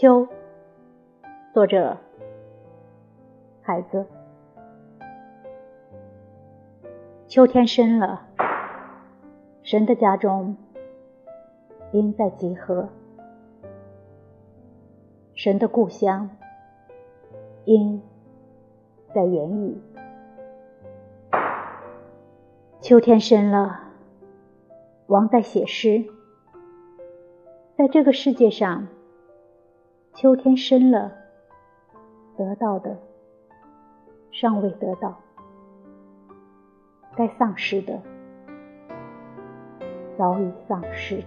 秋，作者孩子。秋天深了，神的家中阴在集合，神的故乡阴在言语。秋天深了，王在写诗，在这个世界上。秋天深了，得到的尚未得到，该丧失的早已丧失。